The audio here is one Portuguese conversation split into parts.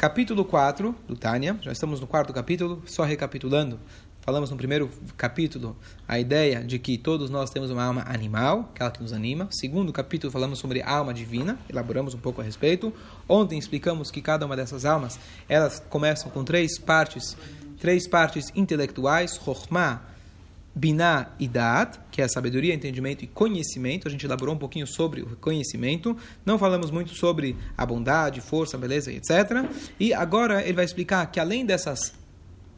Capítulo 4 do Tânia, já estamos no quarto capítulo, só recapitulando. Falamos no primeiro capítulo a ideia de que todos nós temos uma alma animal, aquela que nos anima. Segundo capítulo falamos sobre alma divina, elaboramos um pouco a respeito. Ontem explicamos que cada uma dessas almas, elas começam com três partes, três partes intelectuais, Chokhmah, Binah e Da'at, que é sabedoria, entendimento e conhecimento. A gente elaborou um pouquinho sobre o conhecimento. Não falamos muito sobre a bondade, força, beleza, etc. E agora ele vai explicar que além dessas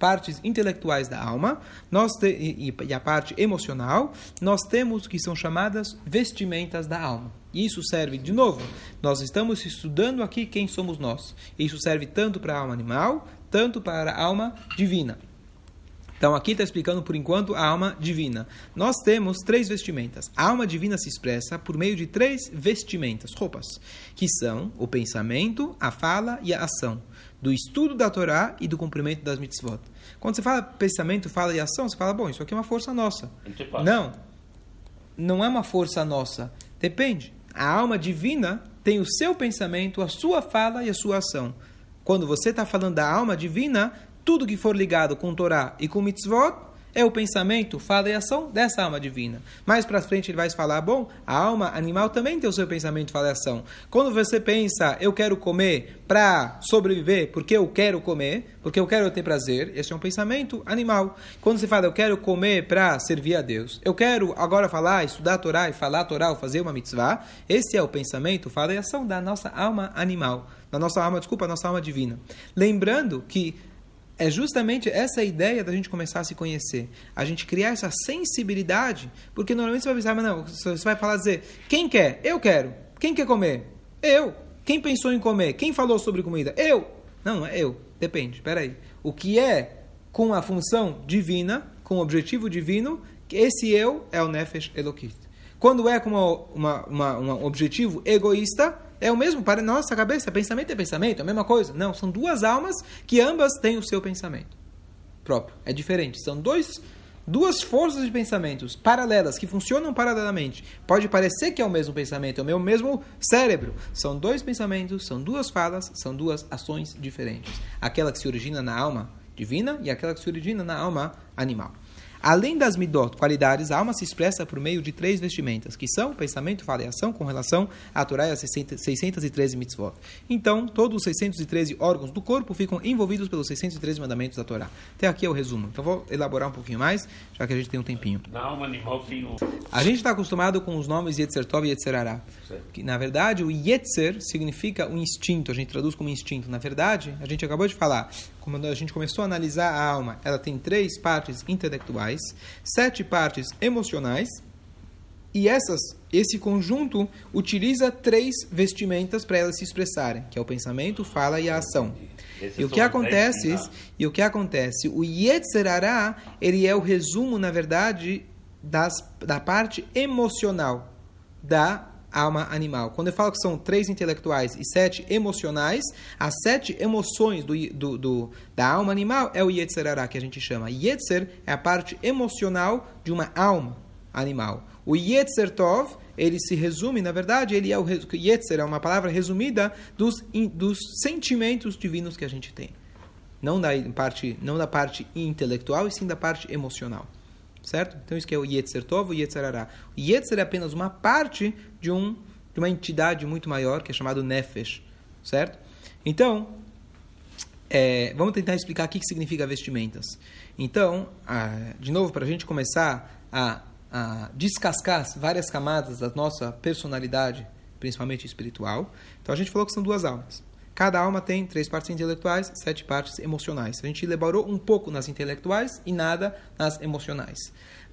partes intelectuais da alma nós te, e, e, a parte emocional, nós temos que são chamadas vestimentas da alma. E isso serve, de novo, nós estamos estudando aqui quem somos nós. Isso serve tanto para a alma animal, tanto para a alma divina. Então aqui está explicando por enquanto a alma divina. Nós temos três vestimentas. A alma divina se expressa por meio de três vestimentas, roupas, que são o pensamento, a fala e a ação, do estudo da Torá e do cumprimento das mitzvot. Quando você fala pensamento, fala e ação, você fala, bom, isso aqui é uma força nossa. Não, não é uma força nossa. Depende. A alma divina tem o seu pensamento, a sua fala e a sua ação. Quando você está falando da alma divina, tudo que for ligado com Torá e com mitzvot é o pensamento, fala e ação dessa alma divina. Mais para frente ele vai falar, bom, a alma animal também tem o seu pensamento, fala e ação. Quando você pensa, eu quero comer para sobreviver, porque eu quero comer, porque eu quero ter prazer, esse é um pensamento animal. Quando você fala, eu quero comer para servir a Deus, eu quero agora falar, estudar a Torá e falar a Torá ou fazer uma mitzvah, esse é o pensamento, fala e ação da nossa alma animal, da nossa alma, desculpa, da nossa alma divina. Lembrando que é justamente essa ideia da gente começar a se conhecer. A gente criar essa sensibilidade, porque normalmente você vai pensar, mas não, você vai falar dizer, quem quer? Eu quero. Quem quer comer? Eu. Quem pensou em comer? Quem falou sobre comida? Eu. Não, não é eu. Depende. Espera aí. O que é com a função divina, com o objetivo divino, esse eu é o Nefesh Elokit. Quando é com uma, uma, uma, um objetivo egoísta, é o mesmo para nossa cabeça. Pensamento é pensamento, é a mesma coisa. Não, são duas almas que ambas têm o seu pensamento próprio. É diferente. São dois, duas forças de pensamentos paralelas que funcionam paralelamente. Pode parecer que é o mesmo pensamento, é o meu mesmo cérebro. São dois pensamentos, são duas falas, são duas ações diferentes. Aquela que se origina na alma divina e aquela que se origina na alma animal. Além das midot, qualidades, a alma se expressa por meio de três vestimentas, que são pensamento, fala e ação com relação à Torá e às 613 mitzvot. Então, todos os 613 órgãos do corpo ficam envolvidos pelos 613 mandamentos da Torá. Até aqui é o resumo. Então, vou elaborar um pouquinho mais, já que a gente tem um tempinho. Na alma animal tem um... A gente está acostumado com os nomes Yetzer Tov e Yetzer Ará. Que, na verdade, o Yetzer significa um instinto, a gente traduz como instinto. Na verdade, a gente acabou de falar, quando a gente começou a analisar a alma, ela tem três partes intelectuais, sete partes emocionais, e essas, esse conjunto utiliza três vestimentas para elas se expressarem, que é o pensamento, fala e a ação. e o que acontece? E o que acontece? O Yetzerará, ele é o resumo, na verdade, das, da parte emocional da alma animal. Quando eu falo que são três intelectuais e sete emocionais, as sete emoções do, do, do da alma animal é o Yetzerará, que a gente chama. Yetzer é a parte emocional de uma alma animal. O Yetzer Tov, ele se resume, na verdade, ele é o Yetzer é uma palavra resumida dos, dos sentimentos divinos que a gente tem. Não da parte, não da parte intelectual, e sim da parte emocional. Certo? Então isso que é o Yetzer Tov, o Yetzer. O Yetzer é apenas uma parte de, um, de uma entidade muito maior, que é chamado Nefesh. Certo? Então, é, vamos tentar explicar o que, significa vestimentas. Então, ah, de novo, para a gente começar a, a descascar várias camadas da nossa personalidade, principalmente espiritual, então a gente falou que são duas almas. Cada alma tem três partes intelectuais, sete partes emocionais. A gente elaborou um pouco nas intelectuais e nada nas emocionais.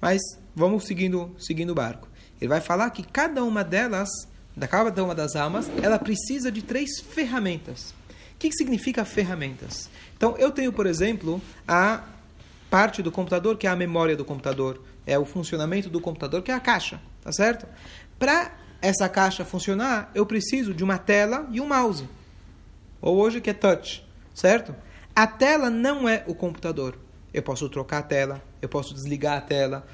Mas vamos seguindo, seguindo o barco. Ele vai falar que cada uma delas, da cada uma das almas, ela precisa de três ferramentas. O que, que significa ferramentas? Então, eu tenho, por exemplo, a parte do computador que é a memória do computador, é o funcionamento do computador que é a caixa, tá certo? Para essa caixa funcionar, eu preciso de uma tela e um mouse ou hoje que é touch, certo? A tela não é o computador. Eu posso trocar a tela, eu posso desligar a tela.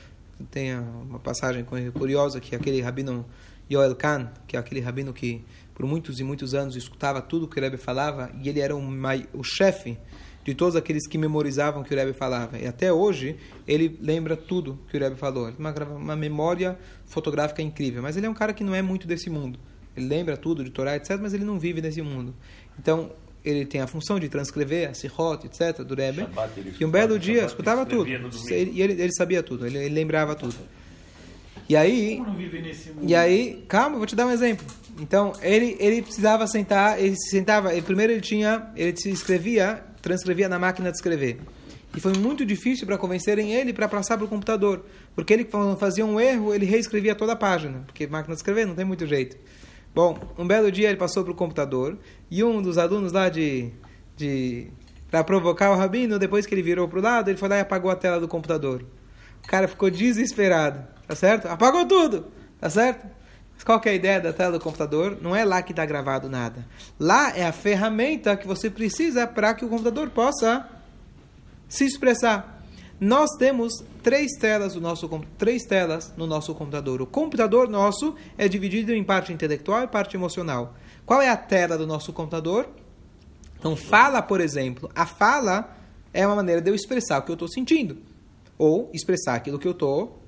Tem uma passagem curiosa que aquele rabino Yoel Khan, que é aquele rabino que por muitos e muitos anos, escutava tudo que o Rebbe falava e ele era um, o chefe de todos aqueles que memorizavam o que o Rebbe falava. E até hoje ele lembra tudo que o Rebbe falou. Uma, uma memória fotográfica incrível. Mas ele é um cara que não é muito desse mundo. Ele lembra tudo de Torá, etc., mas ele não vive nesse mundo. Então, ele tem a função de transcrever a Sihot, etc., do Rebbe. e um belo dia escutava tudo. E ele, ele, sabia tudo, ele, ele lembrava tudo. E aí, e aí, calma, vou te dar um exemplo. Então, ele, ele precisava sentar, ele se sentava, ele, primeiro ele tinha, ele se escrevia, transcrevia na máquina de escrever. E foi muito difícil para convencerem ele para passar para o computador. Porque ele, quando fazia um erro, ele reescrevia toda a página. Porque máquina de escrever não tem muito jeito. Bom, um belo dia ele passou para o computador e um dos alunos lá de, de para provocar o rabino, depois que ele virou para o lado, ele foi lá e apagou a tela do computador. O cara ficou desesperado, tá certo? Apagou tudo, tá certo? Mas qual que é a ideia da tela do computador? Não é lá que está gravado nada. Lá é a ferramenta que você precisa para que o computador possa se expressar. Nós temos três telas, no nosso, três telas no nosso computador. O computador nosso é dividido em parte intelectual e parte emocional. Qual é a tela do nosso computador? Então, fala, por exemplo. A fala é uma maneira de eu expressar o que eu estou sentindo. Ou expressar aquilo que eu estou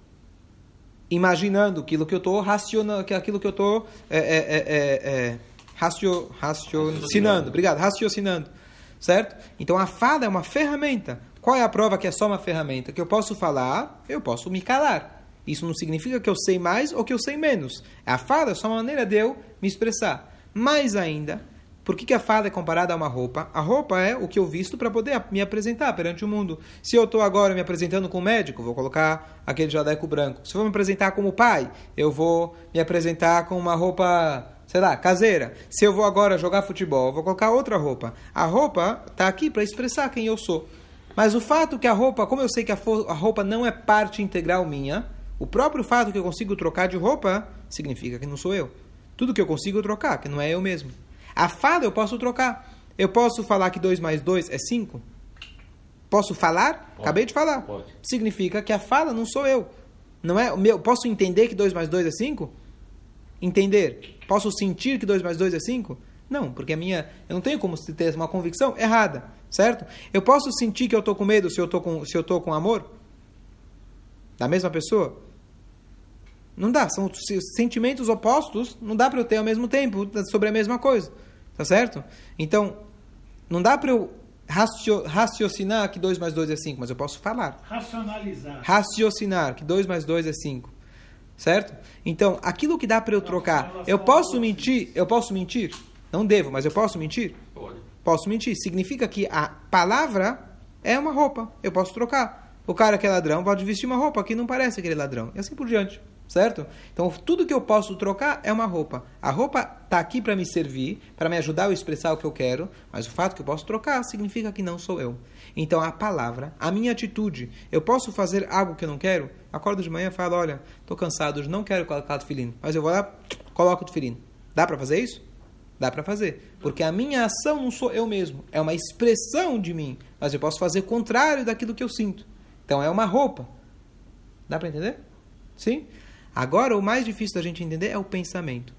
imaginando, aquilo que eu estou racionando, aquilo que eu estou é, é, é, é, racio, raciocinando. Obrigado, raciocinando. Certo? Então, a fala é uma ferramenta. Qual é a prova que é só uma ferramenta? Que eu posso falar, eu posso me calar. Isso não significa que eu sei mais ou que eu sei menos. A fala é só uma maneira de eu me expressar. Mais ainda, por que, que a fala é comparada a uma roupa? A roupa é o que eu visto para poder me apresentar perante o mundo. Se eu estou agora me apresentando como médico, vou colocar aquele jadeco branco. Se eu vou me apresentar como pai, eu vou me apresentar com uma roupa, sei lá, caseira. Se eu vou agora jogar futebol, vou colocar outra roupa. A roupa está aqui para expressar quem eu sou. Mas o fato que a roupa, como eu sei que a, roupa não é parte integral minha, o próprio fato que eu consigo trocar de roupa significa que não sou eu. Tudo que eu consigo trocar, que não é eu mesmo. A fala eu posso trocar. Eu posso falar que 2 mais 2 é 5? Posso falar? Pode. Acabei de falar. Pode. Significa que a fala não sou eu. Não é meu. Posso entender que 2 mais 2 é 5? Entender. Posso sentir que 2 mais 2 é 5? Não, porque a minha. Eu não tenho como ter uma convicção errada. Certo? Eu posso sentir que eu estou com medo se eu estou com, se eu tô com amor? Da mesma pessoa? Não dá. São sentimentos opostos, não dá para eu ter ao mesmo tempo sobre a mesma coisa. Tá certo? Então, não dá para eu raciocinar que 2 mais 2 é 5, mas eu posso falar. Racionalizar. Raciocinar que 2 mais 2 é 5. Certo? Então, aquilo que dá para eu trocar, eu posso mentir? Eu posso mentir? Não devo, mas eu posso mentir? Pode posso mentir. Significa que a palavra é uma roupa. Eu posso trocar. O cara que é ladrão pode vestir uma roupa que não parece aquele ladrão. E assim por diante. Certo? Então, tudo que eu posso trocar é uma roupa. A roupa está aqui para me servir, para me ajudar a expressar o que eu quero, mas o fato que eu posso trocar significa que não sou eu. Então, a palavra, a minha atitude, eu posso fazer algo que eu não quero? Acordo de manhã e falo: olha, estou cansado, não quero colocar o filhinho, mas eu vou lá, coloco o filhinho. Dá para fazer isso? Dá para fazer. Porque a minha ação não sou eu mesmo. É uma expressão de mim. Mas eu posso fazer o contrário daquilo que eu sinto. Então é uma roupa. Dá para entender? Sim? Agora, o mais difícil da gente entender é o pensamento.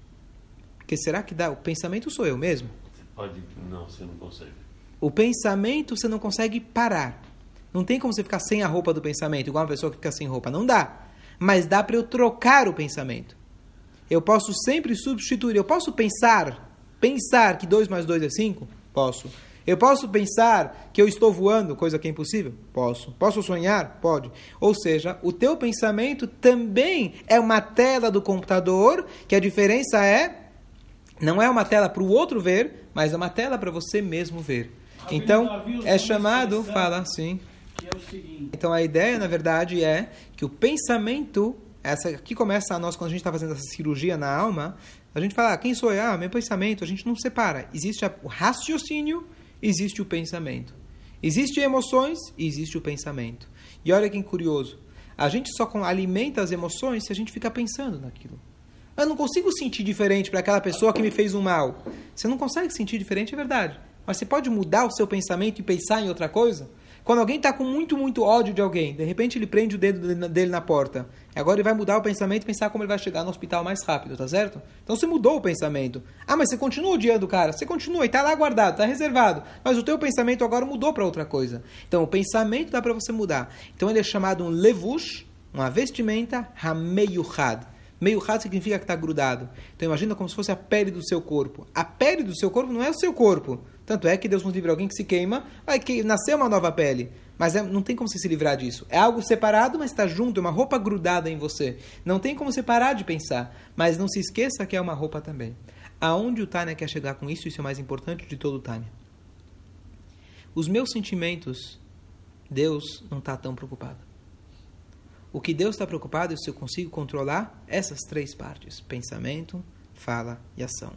Porque será que dá? O pensamento sou eu mesmo? Você pode. Não, você não consegue. O pensamento você não consegue parar. Não tem como você ficar sem a roupa do pensamento, igual uma pessoa que fica sem roupa. Não dá. Mas dá para eu trocar o pensamento. Eu posso sempre substituir. Eu posso pensar pensar que 2 mais 2 é 5? Posso. Eu posso pensar que eu estou voando, coisa que é impossível? Posso. Posso sonhar? Pode. Ou seja, o teu pensamento também é uma tela do computador, que a diferença é não é uma tela para o outro ver, mas é uma tela para você mesmo ver. Então, é chamado, fala assim. Então a ideia, na verdade, é que o pensamento, essa aqui começa a nós quando a gente está fazendo essa cirurgia na alma, a gente fala, ah, quem sou eu? Ah, meu pensamento. A gente não separa. Existe o raciocínio, existe o pensamento. Existem emoções existe o pensamento. E olha que curioso. A gente só alimenta as emoções se a gente fica pensando naquilo. Eu não consigo sentir diferente para aquela pessoa que me fez um mal. Você não consegue sentir diferente, é verdade. Mas você pode mudar o seu pensamento e pensar em outra coisa? Quando alguém está com muito, muito ódio de alguém, de repente ele prende o dedo dele na porta. Agora ele vai mudar o pensamento e pensar como ele vai chegar no hospital mais rápido, tá certo? Então você mudou o pensamento. Ah, mas você continua odiando o cara. Você continua e está lá guardado, está reservado. Mas o teu pensamento agora mudou para outra coisa. Então o pensamento dá para você mudar. Então ele é chamado um levush, uma vestimenta, hameyuchad. Meyuchad significa que está grudado. Então imagina como se fosse a pele do seu corpo. A pele do seu corpo não é o seu corpo. Tanto é que Deus nos livre alguém que se queima, vai que nascer uma nova pele. Mas é, não tem como você se livrar disso. É algo separado, mas está junto, é uma roupa grudada em você. Não tem como você parar de pensar. Mas não se esqueça que é uma roupa também. Aonde o Tânia quer chegar com isso, isso é o mais importante de todo o Tânia. Os meus sentimentos, Deus não está tão preocupado. O que Deus está preocupado é se eu consigo controlar essas três partes: pensamento, fala e ação.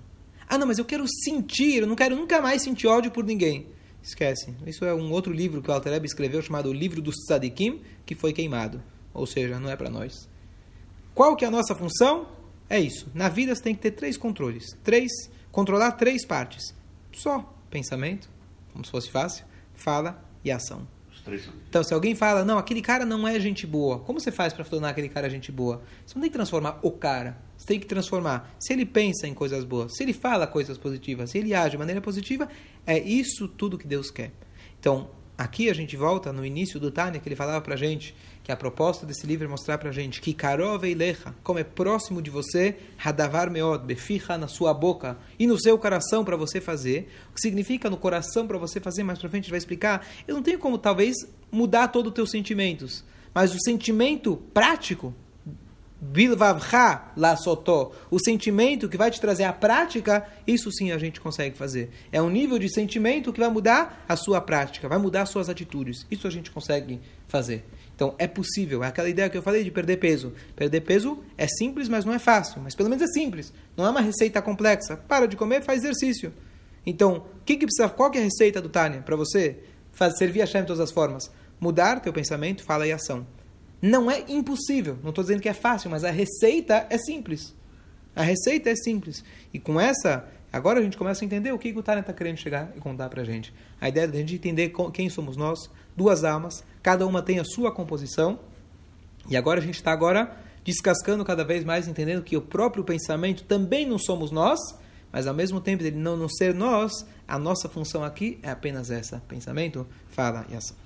Ah, não, mas eu quero sentir, eu não quero nunca mais sentir ódio por ninguém. Esquece. Isso é um outro livro que o Altareb escreveu chamado O Livro dos Tzadikim, que foi queimado. Ou seja, não é para nós. Qual que é a nossa função? É isso. Na vida você tem que ter três controles. Três, controlar três partes. Só pensamento, como se fosse fácil, fala e ação. Então, se alguém fala, não, aquele cara não é gente boa, como você faz para tornar aquele cara gente boa? Você não tem que transformar o cara, você tem que transformar. Se ele pensa em coisas boas, se ele fala coisas positivas, se ele age de maneira positiva, é isso tudo que Deus quer. Então, aqui a gente volta no início do Tânia, que ele falava para gente que a proposta desse livro é mostrar para gente que Karov Eilecha, como é próximo de você, Hadavar Meod, beficha na sua boca e no seu coração para você fazer. O que significa no coração para você fazer, mais para frente a gente vai explicar. Eu não tenho como, talvez, mudar todos os teus sentimentos, mas o sentimento prático, Bilvavcha la sotó, o sentimento que vai te trazer a prática, isso sim a gente consegue fazer. É um nível de sentimento que vai mudar a sua prática, vai mudar as suas atitudes. Isso a gente consegue fazer. Então é possível, é aquela ideia que eu falei de perder peso. Perder peso é simples, mas não é fácil. Mas pelo menos é simples. Não é uma receita complexa. Para de comer, faz exercício. Então, que que precisa, qual que é a receita do Tânia para você fazer, servir a Shem de todas as formas? Mudar teu pensamento, fala e ação. Não é impossível, não estou dizendo que é fácil, mas a receita é simples. A receita é simples. E com essa, agora a gente começa a entender o que, o Tânia está querendo chegar e contar para a gente. A ideia é a gente entender quem somos nós, duas almas, cada uma tem a sua composição. E agora a gente está agora descascando cada vez mais, entendendo que o próprio pensamento também não somos nós, mas ao mesmo tempo ele não, não ser nós, a nossa função aqui é apenas essa: pensamento, fala e ação.